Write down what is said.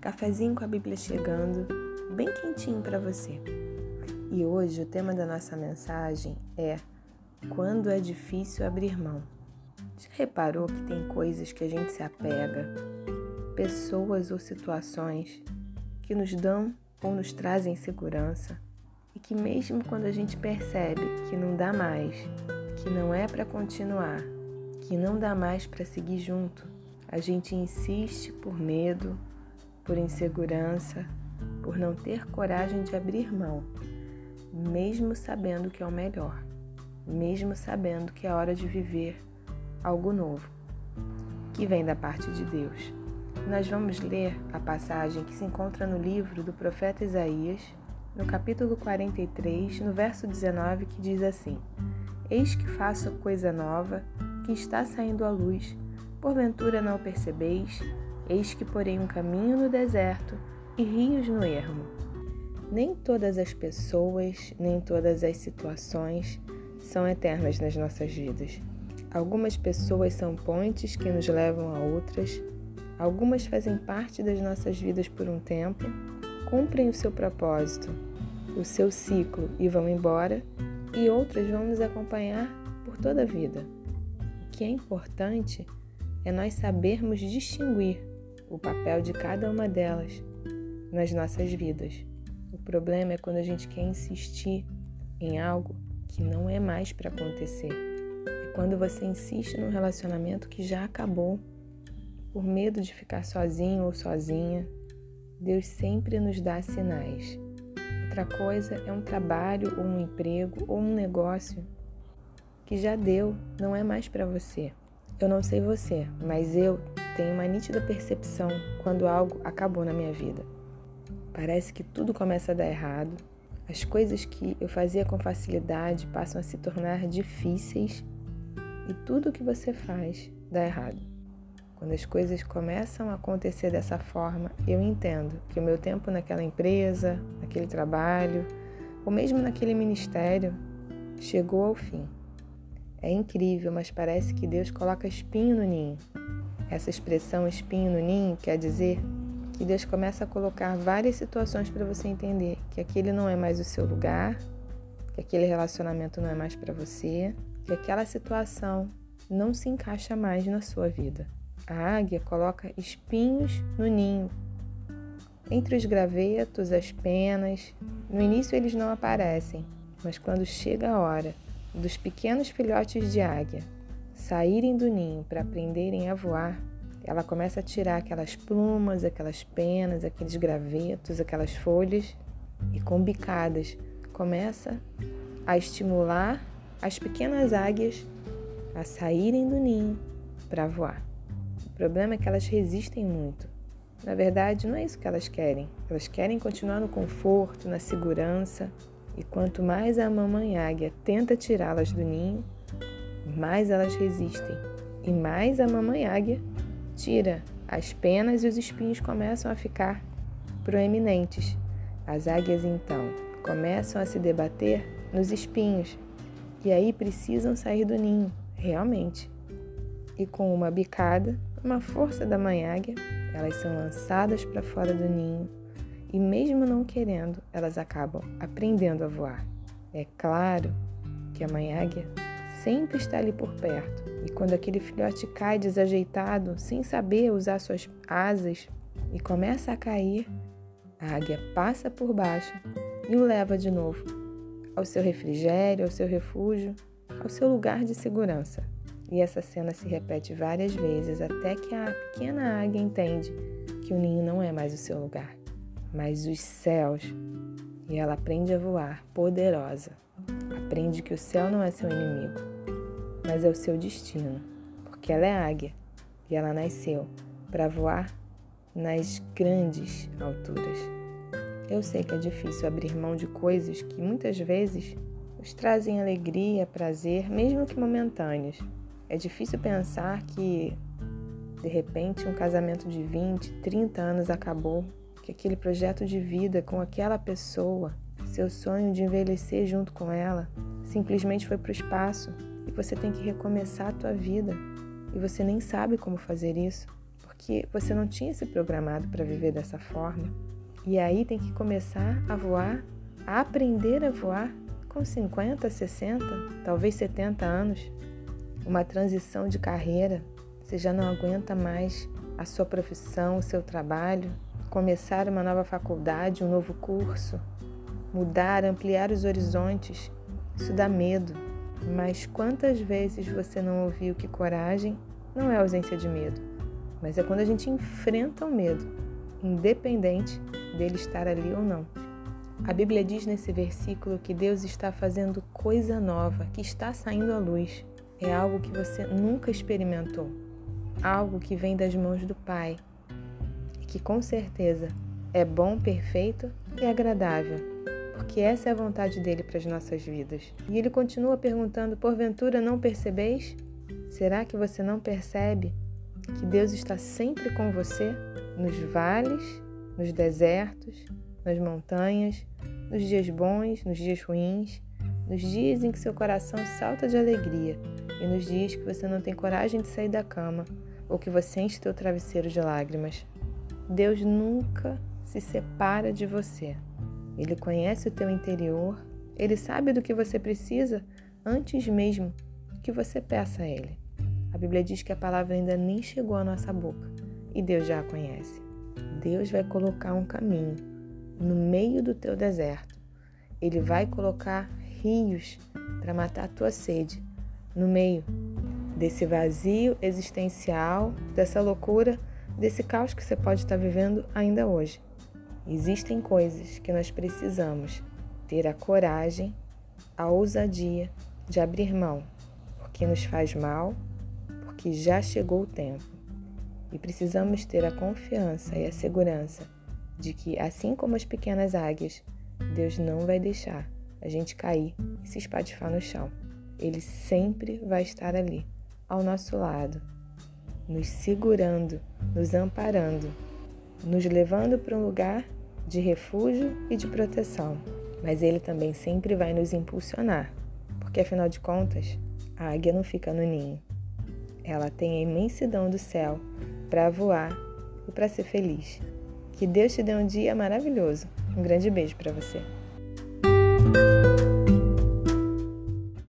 Cafezinho com a Bíblia chegando, bem quentinho para você. E hoje o tema da nossa mensagem é Quando é difícil abrir mão. Já reparou que tem coisas que a gente se apega, pessoas ou situações que nos dão ou nos trazem segurança e que mesmo quando a gente percebe que não dá mais, que não é para continuar, que não dá mais para seguir junto, a gente insiste por medo, por insegurança, por não ter coragem de abrir mão, mesmo sabendo que é o melhor, mesmo sabendo que é hora de viver algo novo, que vem da parte de Deus. Nós vamos ler a passagem que se encontra no livro do profeta Isaías, no capítulo 43, no verso 19, que diz assim: Eis que faço coisa nova, que está saindo à luz, porventura não percebeis? Eis que porei um caminho no deserto e rios no ermo. Nem todas as pessoas, nem todas as situações são eternas nas nossas vidas. Algumas pessoas são pontes que nos levam a outras, algumas fazem parte das nossas vidas por um tempo, cumprem o seu propósito, o seu ciclo e vão embora, e outras vão nos acompanhar por toda a vida. O que é importante é nós sabermos distinguir o papel de cada uma delas nas nossas vidas. O problema é quando a gente quer insistir em algo que não é mais para acontecer. É quando você insiste num relacionamento que já acabou por medo de ficar sozinho ou sozinha. Deus sempre nos dá sinais. Outra coisa é um trabalho ou um emprego ou um negócio que já deu, não é mais para você. Eu não sei você, mas eu tenho uma nítida percepção quando algo acabou na minha vida. Parece que tudo começa a dar errado, as coisas que eu fazia com facilidade passam a se tornar difíceis e tudo o que você faz dá errado. Quando as coisas começam a acontecer dessa forma, eu entendo que o meu tempo naquela empresa, naquele trabalho, ou mesmo naquele ministério, chegou ao fim. É incrível, mas parece que Deus coloca espinho no ninho. Essa expressão espinho no ninho quer dizer que Deus começa a colocar várias situações para você entender que aquele não é mais o seu lugar, que aquele relacionamento não é mais para você, que aquela situação não se encaixa mais na sua vida. A águia coloca espinhos no ninho. Entre os gravetos, as penas, no início eles não aparecem, mas quando chega a hora dos pequenos filhotes de águia saírem do ninho para aprenderem a voar, ela começa a tirar aquelas plumas, aquelas penas, aqueles gravetos, aquelas folhas e com bicadas começa a estimular as pequenas águias a saírem do ninho para voar. O problema é que elas resistem muito. Na verdade, não é isso que elas querem. Elas querem continuar no conforto, na segurança, e quanto mais a mamãe águia tenta tirá-las do ninho, mais elas resistem. E mais a mamãe águia tira as penas e os espinhos começam a ficar proeminentes. As águias então começam a se debater nos espinhos e aí precisam sair do ninho, realmente. E com uma bicada, uma força da mãe águia, elas são lançadas para fora do ninho e, mesmo não querendo, elas acabam aprendendo a voar. É claro que a mãe águia sempre está ali por perto, e quando aquele filhote cai desajeitado, sem saber usar suas asas, e começa a cair, a águia passa por baixo e o leva de novo ao seu refrigério, ao seu refúgio, ao seu lugar de segurança. E essa cena se repete várias vezes até que a pequena águia entende que o ninho não é mais o seu lugar mas os céus. E ela aprende a voar, poderosa. Aprende que o céu não é seu inimigo, mas é o seu destino, porque ela é águia e ela nasceu para voar nas grandes alturas. Eu sei que é difícil abrir mão de coisas que muitas vezes nos trazem alegria, prazer, mesmo que momentâneos. É difícil pensar que, de repente, um casamento de 20, 30 anos acabou que aquele projeto de vida com aquela pessoa, seu sonho de envelhecer junto com ela, simplesmente foi para o espaço e você tem que recomeçar a tua vida e você nem sabe como fazer isso, porque você não tinha se programado para viver dessa forma. E aí tem que começar a voar, a aprender a voar com 50, 60, talvez 70 anos. Uma transição de carreira, você já não aguenta mais a sua profissão, o seu trabalho, começar uma nova faculdade, um novo curso, mudar, ampliar os horizontes. Isso dá medo. Mas quantas vezes você não ouviu que coragem não é ausência de medo, mas é quando a gente enfrenta o medo, independente dele estar ali ou não. A Bíblia diz nesse versículo que Deus está fazendo coisa nova, que está saindo à luz. É algo que você nunca experimentou, algo que vem das mãos do Pai que com certeza é bom, perfeito e agradável, porque essa é a vontade dele para as nossas vidas. E ele continua perguntando: porventura não percebeis? Será que você não percebe que Deus está sempre com você nos vales, nos desertos, nas montanhas, nos dias bons, nos dias ruins, nos dias em que seu coração salta de alegria e nos dias que você não tem coragem de sair da cama ou que você enche teu travesseiro de lágrimas? Deus nunca se separa de você. Ele conhece o teu interior, ele sabe do que você precisa antes mesmo que você peça a ele. A Bíblia diz que a palavra ainda nem chegou à nossa boca e Deus já a conhece. Deus vai colocar um caminho no meio do teu deserto. Ele vai colocar rios para matar a tua sede no meio desse vazio existencial, dessa loucura, desse caos que você pode estar vivendo ainda hoje. Existem coisas que nós precisamos ter a coragem, a ousadia de abrir mão, porque nos faz mal que já chegou o tempo e precisamos ter a confiança e a segurança de que, assim como as pequenas águias, Deus não vai deixar a gente cair e se espatifar no chão. Ele sempre vai estar ali, ao nosso lado, nos segurando, nos amparando, nos levando para um lugar de refúgio e de proteção. Mas ele também sempre vai nos impulsionar, porque afinal de contas, a águia não fica no ninho. Ela tem a imensidão do céu para voar e para ser feliz. Que Deus te dê um dia maravilhoso. Um grande beijo para você.